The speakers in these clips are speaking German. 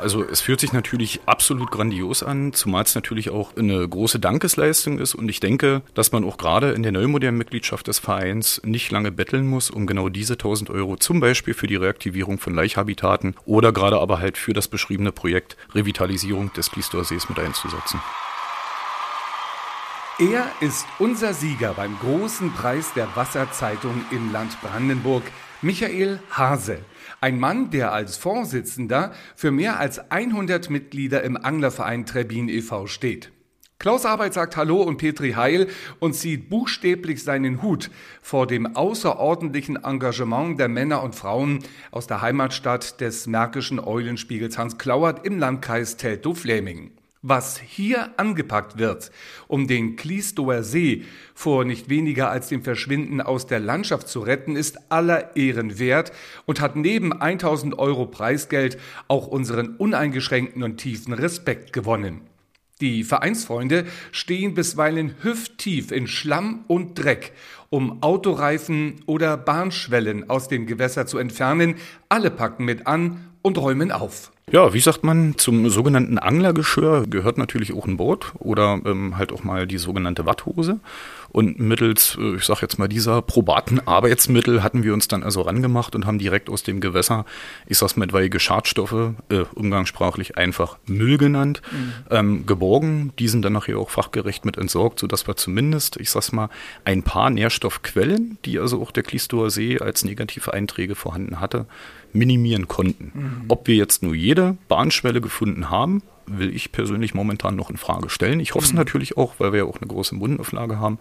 Also es fühlt sich natürlich absolut grandios an, zumal es natürlich auch eine große Dankesleistung ist und ich denke, dass man auch gerade in der neumodernen Mitgliedschaft des Vereins nicht lange betteln muss, um genau diese 1000 Euro zum Beispiel für die Reaktivierung von Laichhabitaten oder gerade aber halt für das beschriebene Projekt Revitalisierung des Gliesdorfer Sees mit einzusetzen. Er ist unser Sieger beim großen Preis der Wasserzeitung im Land Brandenburg, Michael Hase. Ein Mann, der als Vorsitzender für mehr als 100 Mitglieder im Anglerverein Trebin e.V. steht. Klaus Arbeit sagt Hallo und Petri Heil und zieht buchstäblich seinen Hut vor dem außerordentlichen Engagement der Männer und Frauen aus der Heimatstadt des märkischen Eulenspiegels Hans Klauert im Landkreis Teltow-Fläming. Was hier angepackt wird, um den Klistower See vor nicht weniger als dem Verschwinden aus der Landschaft zu retten, ist aller Ehren wert und hat neben 1000 Euro Preisgeld auch unseren uneingeschränkten und tiefen Respekt gewonnen. Die Vereinsfreunde stehen bisweilen hüfttief in Schlamm und Dreck, um Autoreifen oder Bahnschwellen aus dem Gewässer zu entfernen. Alle packen mit an und räumen auf. Ja, wie sagt man, zum sogenannten Anglergeschirr gehört natürlich auch ein Boot oder ähm, halt auch mal die sogenannte Watthose. Und mittels, äh, ich sag jetzt mal, dieser probaten Arbeitsmittel hatten wir uns dann also rangemacht und haben direkt aus dem Gewässer, ich sag's mal etwaige Schadstoffe, äh, umgangssprachlich einfach Müll genannt, mhm. ähm, geborgen. Die sind dann nachher auch fachgerecht mit entsorgt, sodass wir zumindest, ich sag's mal, ein paar Nährstoffquellen, die also auch der Klistower See als negative Einträge vorhanden hatte, minimieren konnten. Mhm. Ob wir jetzt nur jede Bahnschwelle gefunden haben, will ich persönlich momentan noch in Frage stellen. Ich hoffe es mhm. natürlich auch, weil wir ja auch eine große Bundenauflage haben.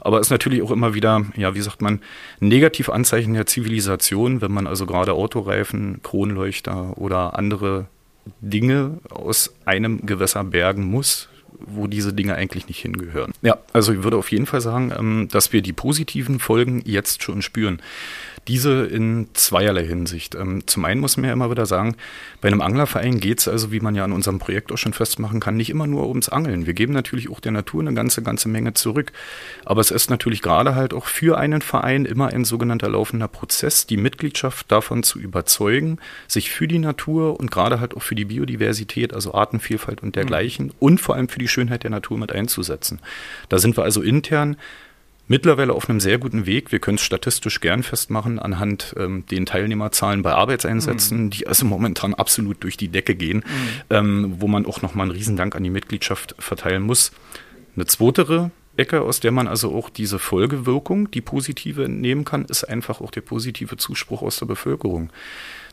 Aber es ist natürlich auch immer wieder, ja, wie sagt man, negative Anzeichen der Zivilisation, wenn man also gerade Autoreifen, Kronleuchter oder andere Dinge aus einem Gewässer bergen muss, wo diese Dinge eigentlich nicht hingehören. Ja, also ich würde auf jeden Fall sagen, ähm, dass wir die positiven Folgen jetzt schon spüren. Diese in zweierlei Hinsicht. Ähm, zum einen muss man ja immer wieder sagen, bei einem Anglerverein geht es also, wie man ja an unserem Projekt auch schon festmachen kann, nicht immer nur ums Angeln. Wir geben natürlich auch der Natur eine ganze, ganze Menge zurück. Aber es ist natürlich gerade halt auch für einen Verein immer ein sogenannter laufender Prozess, die Mitgliedschaft davon zu überzeugen, sich für die Natur und gerade halt auch für die Biodiversität, also Artenvielfalt und dergleichen mhm. und vor allem für die Schönheit der Natur mit einzusetzen. Da sind wir also intern mittlerweile auf einem sehr guten Weg. Wir können es statistisch gern festmachen anhand ähm, den Teilnehmerzahlen bei Arbeitseinsätzen, mhm. die also momentan absolut durch die Decke gehen, mhm. ähm, wo man auch nochmal einen Riesendank an die Mitgliedschaft verteilen muss. Eine zweitere Ecke, aus der man also auch diese Folgewirkung, die positive entnehmen kann, ist einfach auch der positive Zuspruch aus der Bevölkerung.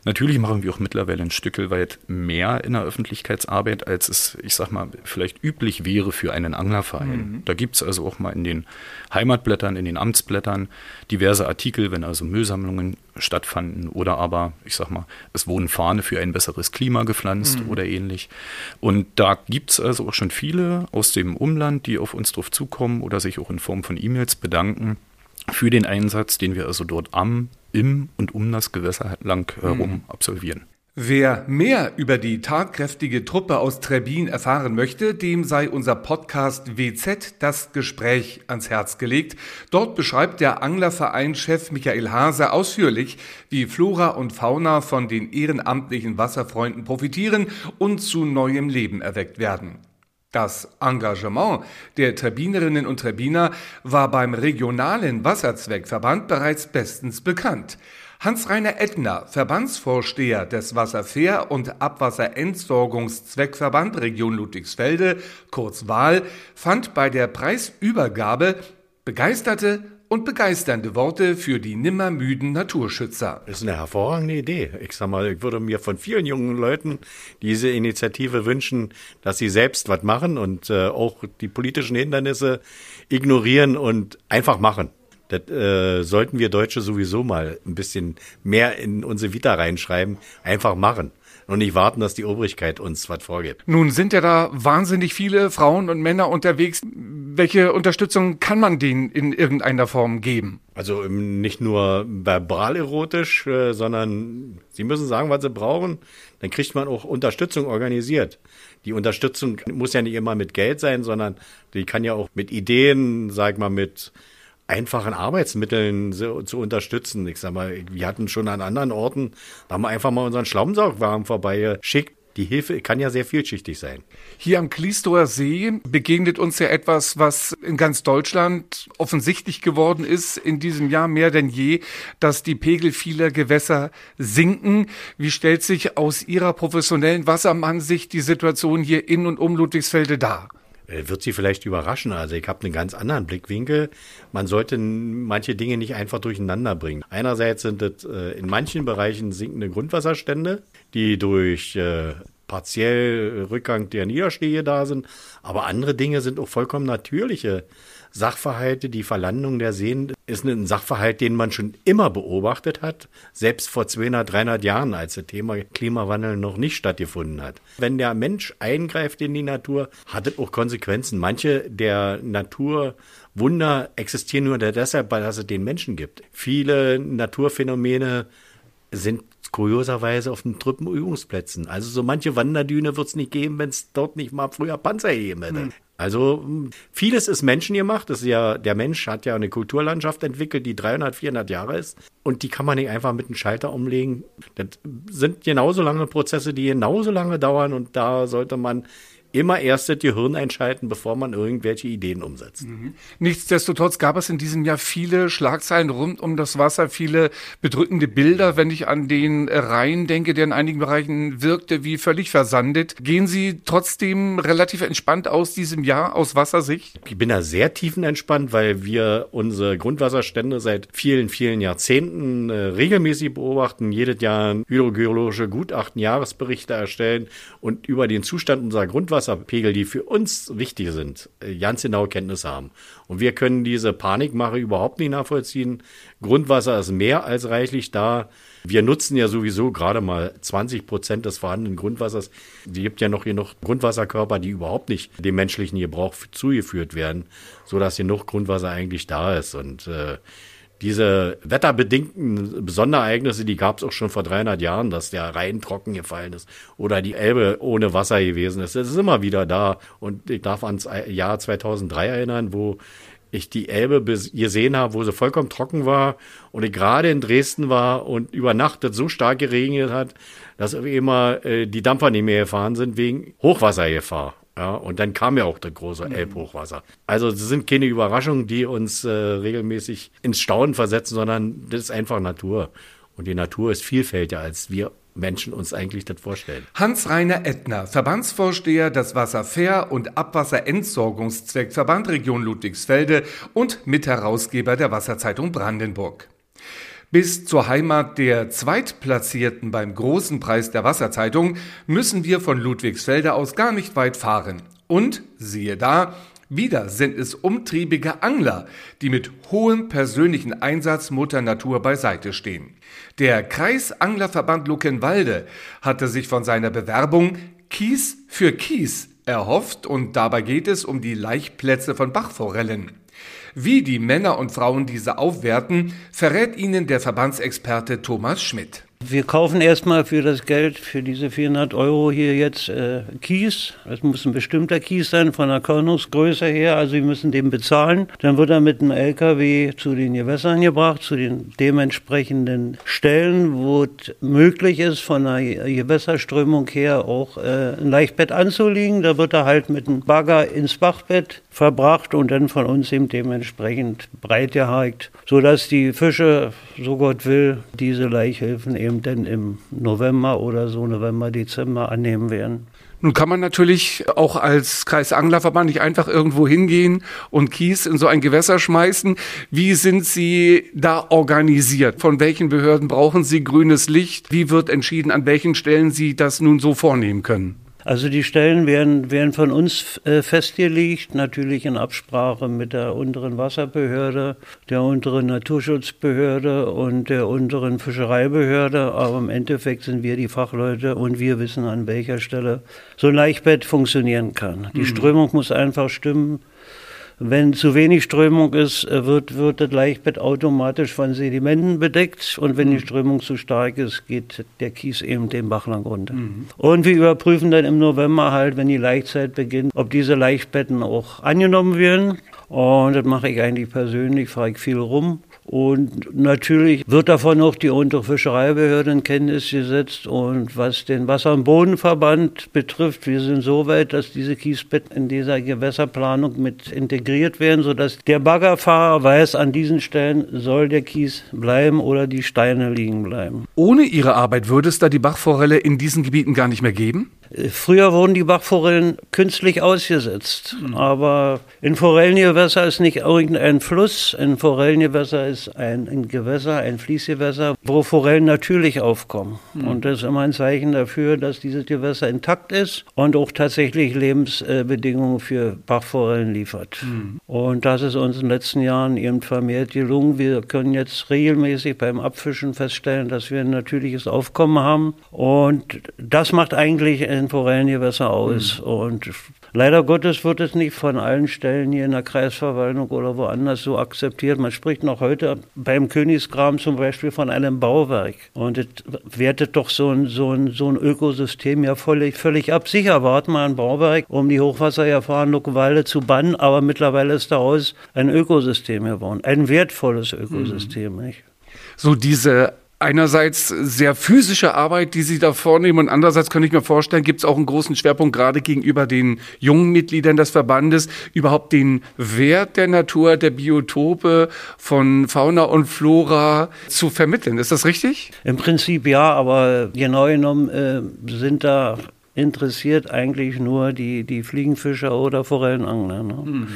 Natürlich machen wir auch mittlerweile ein Stück weit mehr in der Öffentlichkeitsarbeit, als es, ich sag mal, vielleicht üblich wäre für einen Anglerverein. Mhm. Da gibt es also auch mal in den Heimatblättern, in den Amtsblättern diverse Artikel, wenn also Müllsammlungen stattfanden oder aber, ich sag mal, es wurden Fahne für ein besseres Klima gepflanzt mhm. oder ähnlich. Und da gibt es also auch schon viele aus dem Umland, die auf uns drauf zukommen oder sich auch in Form von E-Mails bedanken für den Einsatz, den wir also dort am im und um das Gewässer lang herum mhm. absolvieren. Wer mehr über die tatkräftige Truppe aus Trebin erfahren möchte, dem sei unser Podcast WZ das Gespräch ans Herz gelegt. Dort beschreibt der Anglerverein-Chef Michael Hase ausführlich, wie Flora und Fauna von den ehrenamtlichen Wasserfreunden profitieren und zu neuem Leben erweckt werden. Das Engagement der Trebinerinnen und Trebiner war beim regionalen Wasserzweckverband bereits bestens bekannt. Hans-Rainer Ettner, Verbandsvorsteher des Wasserfair- und Abwasserentsorgungszweckverband Region Ludwigsfelde, kurz Wahl, fand bei der Preisübergabe begeisterte und begeisternde Worte für die nimmermüden Naturschützer. Das ist eine hervorragende Idee. Ich sag mal, ich würde mir von vielen jungen Leuten diese Initiative wünschen, dass sie selbst was machen und äh, auch die politischen Hindernisse ignorieren und einfach machen. Das äh, sollten wir Deutsche sowieso mal ein bisschen mehr in unsere Vita reinschreiben. Einfach machen und nicht warten, dass die Obrigkeit uns was vorgibt. Nun sind ja da wahnsinnig viele Frauen und Männer unterwegs. Welche Unterstützung kann man denen in irgendeiner Form geben? Also ähm, nicht nur verbal erotisch, äh, sondern sie müssen sagen, was sie brauchen. Dann kriegt man auch Unterstützung organisiert. Die Unterstützung muss ja nicht immer mit Geld sein, sondern die kann ja auch mit Ideen, sag mal, mit einfachen Arbeitsmitteln so, zu unterstützen. Ich sag mal, wir hatten schon an anderen Orten, da haben wir einfach mal unseren Schlammsaugwagen vorbei geschickt. die Hilfe kann ja sehr vielschichtig sein. Hier am Kliestroer See begegnet uns ja etwas, was in ganz Deutschland offensichtlich geworden ist in diesem Jahr mehr denn je, dass die Pegel vieler Gewässer sinken. Wie stellt sich aus Ihrer professionellen Wassermann-Sicht die Situation hier in und um Ludwigsfelde dar? Äh, wird Sie vielleicht überraschen. Also ich habe einen ganz anderen Blickwinkel. Man sollte manche Dinge nicht einfach durcheinander bringen. Einerseits sind es äh, in manchen Bereichen sinkende Grundwasserstände, die durch äh, partiell Rückgang der Niederschläge da sind. Aber andere Dinge sind auch vollkommen natürliche Sachverhalte. Die Verlandung der Seen ist ein Sachverhalt, den man schon immer beobachtet hat, selbst vor 200, 300 Jahren, als das Thema Klimawandel noch nicht stattgefunden hat. Wenn der Mensch eingreift in die Natur, hat es auch Konsequenzen. Manche der Naturwunder existieren nur deshalb, weil es den Menschen gibt. Viele Naturphänomene sind kurioserweise auf den Truppenübungsplätzen. Also so manche Wanderdüne wird es nicht geben, wenn es dort nicht mal früher Panzer gegeben hätte. Hm. Also vieles ist menschengemacht. Das ist ja, der Mensch hat ja eine Kulturlandschaft entwickelt, die 300, 400 Jahre ist. Und die kann man nicht einfach mit einem Schalter umlegen. Das sind genauso lange Prozesse, die genauso lange dauern. Und da sollte man immer erst das Gehirn einschalten, bevor man irgendwelche Ideen umsetzt. Mhm. Nichtsdestotrotz gab es in diesem Jahr viele Schlagzeilen rund um das Wasser, viele bedrückende Bilder, wenn ich an den Rhein denke, der in einigen Bereichen wirkte wie völlig versandet. Gehen Sie trotzdem relativ entspannt aus diesem Jahr aus Wassersicht? Ich bin da sehr tiefenentspannt, weil wir unsere Grundwasserstände seit vielen, vielen Jahrzehnten äh, regelmäßig beobachten, jedes Jahr hydrogeologische Gutachten, Jahresberichte erstellen und über den Zustand unserer Grundwasser Grundwasserpegel, die für uns wichtig sind, äh, ganz genaue Kenntnis haben. Und wir können diese Panikmache überhaupt nicht nachvollziehen. Grundwasser ist mehr als reichlich da. Wir nutzen ja sowieso gerade mal 20 Prozent des vorhandenen Grundwassers. Es gibt ja noch genug Grundwasserkörper, die überhaupt nicht dem menschlichen Gebrauch zugeführt werden, sodass genug Grundwasser eigentlich da ist. Und äh, diese wetterbedingten Sonderereignisse, die gab es auch schon vor 300 Jahren, dass der Rhein trocken gefallen ist oder die Elbe ohne Wasser gewesen ist. Das ist immer wieder da. Und ich darf ans Jahr 2003 erinnern, wo ich die Elbe gesehen habe, wo sie vollkommen trocken war und ich gerade in Dresden war und über Nacht so stark geregnet hat, dass immer äh, die Dampfer nicht mehr gefahren sind wegen Hochwassergefahr. Ja, und dann kam ja auch das große mhm. Elbhochwasser. Also das sind keine Überraschungen, die uns äh, regelmäßig ins Staunen versetzen, sondern das ist einfach Natur. Und die Natur ist vielfältiger, als wir Menschen uns eigentlich das vorstellen. Hans-Rainer Ettner, Verbandsvorsteher des Wasserfair- und Abwasserentsorgungszweckverband Region Ludwigsfelde und Mitherausgeber der Wasserzeitung Brandenburg. Bis zur Heimat der Zweitplatzierten beim großen Preis der Wasserzeitung müssen wir von Ludwigsfelde aus gar nicht weit fahren. Und siehe da, wieder sind es umtriebige Angler, die mit hohem persönlichen Einsatz Mutter Natur beiseite stehen. Der Kreisanglerverband Luckenwalde hatte sich von seiner Bewerbung Kies für Kies erhofft und dabei geht es um die Laichplätze von Bachforellen. Wie die Männer und Frauen diese aufwerten, verrät Ihnen der Verbandsexperte Thomas Schmidt. Wir kaufen erstmal für das Geld, für diese 400 Euro hier jetzt äh, Kies. Es muss ein bestimmter Kies sein, von der Körnungsgröße her. Also wir müssen den bezahlen. Dann wird er mit einem LKW zu den Gewässern gebracht, zu den dementsprechenden Stellen, wo es möglich ist, von der Gewässerströmung her auch äh, ein Leichtbett anzulegen. Da wird er halt mit einem Bagger ins Bachbett verbracht und dann von uns eben dementsprechend breit gehakt, sodass die Fische, so Gott will, diese Laichhilfen eben dann im November oder so, November, Dezember annehmen werden. Nun kann man natürlich auch als Kreisanglerverband nicht einfach irgendwo hingehen und Kies in so ein Gewässer schmeißen. Wie sind Sie da organisiert? Von welchen Behörden brauchen Sie grünes Licht? Wie wird entschieden, an welchen Stellen Sie das nun so vornehmen können? Also die Stellen werden, werden von uns äh, festgelegt, natürlich in Absprache mit der unteren Wasserbehörde, der unteren Naturschutzbehörde und der unteren Fischereibehörde. Aber im Endeffekt sind wir die Fachleute und wir wissen, an welcher Stelle so ein Leichtbett funktionieren kann. Die mhm. Strömung muss einfach stimmen. Wenn zu wenig Strömung ist, äh, wird, wird das Leichtbett automatisch von Sedimenten bedeckt und wenn die mhm. Strömung zu stark ist, geht der Kies eben den Bach lang runter. Mhm. Und wir überprüfen dann im November halt, wenn die Laichzeit beginnt, ob diese Leichtbetten auch angenommen werden. Und das mache ich eigentlich persönlich, fahre ich viel rum Und natürlich wird davon auch die Unterfischereibehörde in Kenntnis gesetzt. Und was den Wasser- und Bodenverband betrifft, wir sind so weit, dass diese Kiesbetten in dieser Gewässerplanung mit integriert werden, sodass der Baggerfahrer weiß, an diesen Stellen soll der Kies bleiben oder die Steine liegen bleiben. Ohne Ihre Arbeit würde es da die Bachforelle in diesen Gebieten gar nicht mehr geben? Früher wurden die Bachforellen künstlich ausgesetzt, mhm. aber in Forellengewässer ist nicht irgendein Fluss, in Forellengewässer ist ein, ein, Gewässer, ein Fließgewässer, wo Forellen natürlich aufkommen. Mhm. Und das ist immer ein Zeichen dafür, dass dieses Gewässer intakt ist und auch tatsächlich Lebensbedingungen für Bachforellen liefert. Mhm. Und das ist uns in den letzten Jahren eben vermehrt gelungen. Wir können jetzt regelmäßig beim Abfischen feststellen, dass wir ein natürliches Aufkommen haben und das macht eigentlich in Forellengewässer aus. Mhm. Und leider Gottes wird es nicht von allen Stellen hier in der Kreisverwaltung oder woanders so akzeptiert. Man spricht noch heute beim Königsgraben zum Beispiel von einem Bauwerk. Und es wertet doch so ein, so ein, so ein Ökosystem ja völlig, völlig ab. Sicher warten wir ein Bauwerk, um die hochwassererfahrene Luckenwalde zu bannen, aber mittlerweile ist daraus ein Ökosystem geworden. Ein wertvolles Ökosystem. Mhm. Nicht? So diese einerseits sehr physische Arbeit, die Sie da vornehmen und andererseits kann ich mir vorstellen, gibt es auch einen großen Schwerpunkt gerade gegenüber den jungen Mitgliedern des Verbandes, überhaupt den Wert der Natur, der Biotope von Fauna und Flora zu vermitteln. Ist das richtig? Im Prinzip ja, aber genau genommen äh, sind da interessiert eigentlich nur die, die Fliegenfischer oder Forellenangler. Ne? Mhm.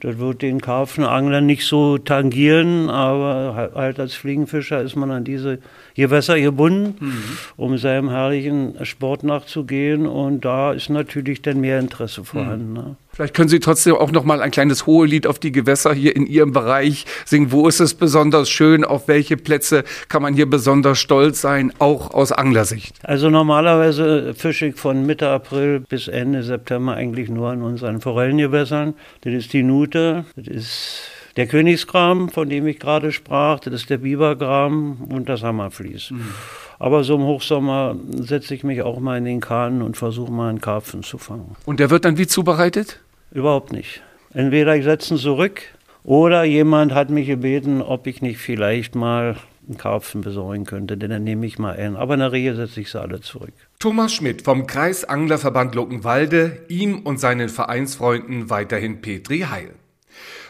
Das wird den Karpfenangler nicht so tangieren, aber halt als Fliegenfischer ist man an diese Gewässer gebunden, mhm. um seinem herrlichen Sport nachzugehen und da ist natürlich dann mehr Interesse vorhanden. Mhm. Ne? Vielleicht können Sie trotzdem auch noch mal ein kleines Hohelied auf die Gewässer hier in Ihrem Bereich singen. Wo ist es besonders schön? Auf welche Plätze kann man hier besonders stolz sein, auch aus Anglersicht? Also normalerweise fische ich von Mitte April bis Ende September eigentlich nur in unseren Forellengewässern. Das ist die Nute, das ist der Königsgraben, von dem ich gerade sprach, das ist der Bibergraben und das Hammerfließ. Mhm. Aber so im Hochsommer setze ich mich auch mal in den Kahn und versuche mal einen Karpfen zu fangen. Und der wird dann wie zubereitet? Überhaupt nicht. Entweder ich setze ihn zurück oder jemand hat mich gebeten, ob ich nicht vielleicht mal einen Karpfen besorgen könnte, denn dann nehme ich mal einen. Aber in der Regel setze ich sie alle zurück. Thomas Schmidt vom Kreisanglerverband Luckenwalde, ihm und seinen Vereinsfreunden weiterhin Petri Heil.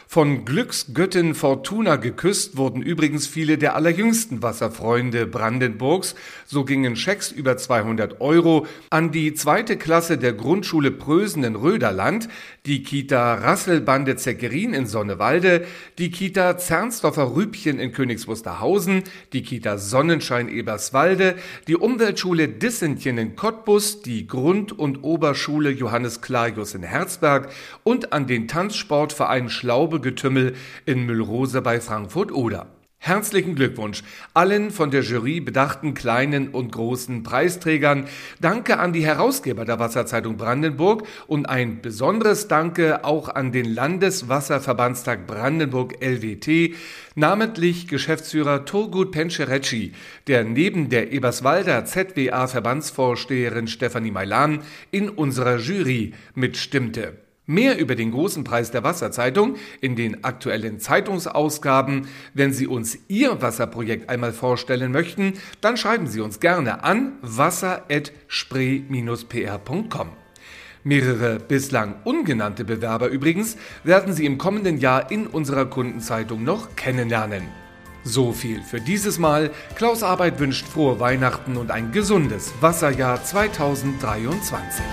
Von Glücksgöttin Fortuna geküsst wurden übrigens viele der allerjüngsten Wasserfreunde Brandenburgs. So gingen Schecks über 200 Euro an die zweite Klasse der Grundschule Prösen in Röderland, die Kita Rasselbande Zeckerin in Sonnewalde, die Kita Zernsdorfer Rübchen in Königs Wusterhausen, die Kita Sonnenschein Eberswalde, die Umweltschule Dissentchen in Cottbus, die Grund- und Oberschule Johannes Clarius in Herzberg und an den Tanzsportverein Schlaube Getümmel in Müllrose bei Frankfurt-Oder. Herzlichen Glückwunsch allen von der Jury bedachten kleinen und großen Preisträgern. Danke an die Herausgeber der Wasserzeitung Brandenburg und ein besonderes Danke auch an den Landeswasserverbandstag Brandenburg LWT, namentlich Geschäftsführer Turgut Penscherecci, der neben der Eberswalder ZWA Verbandsvorsteherin Stefanie Mailan in unserer Jury mitstimmte. Mehr über den großen Preis der Wasserzeitung in den aktuellen Zeitungsausgaben. Wenn Sie uns Ihr Wasserprojekt einmal vorstellen möchten, dann schreiben Sie uns gerne an wasser.spree-pr.com. Mehrere bislang ungenannte Bewerber übrigens werden Sie im kommenden Jahr in unserer Kundenzeitung noch kennenlernen. So viel für dieses Mal. Klaus Arbeit wünscht frohe Weihnachten und ein gesundes Wasserjahr 2023.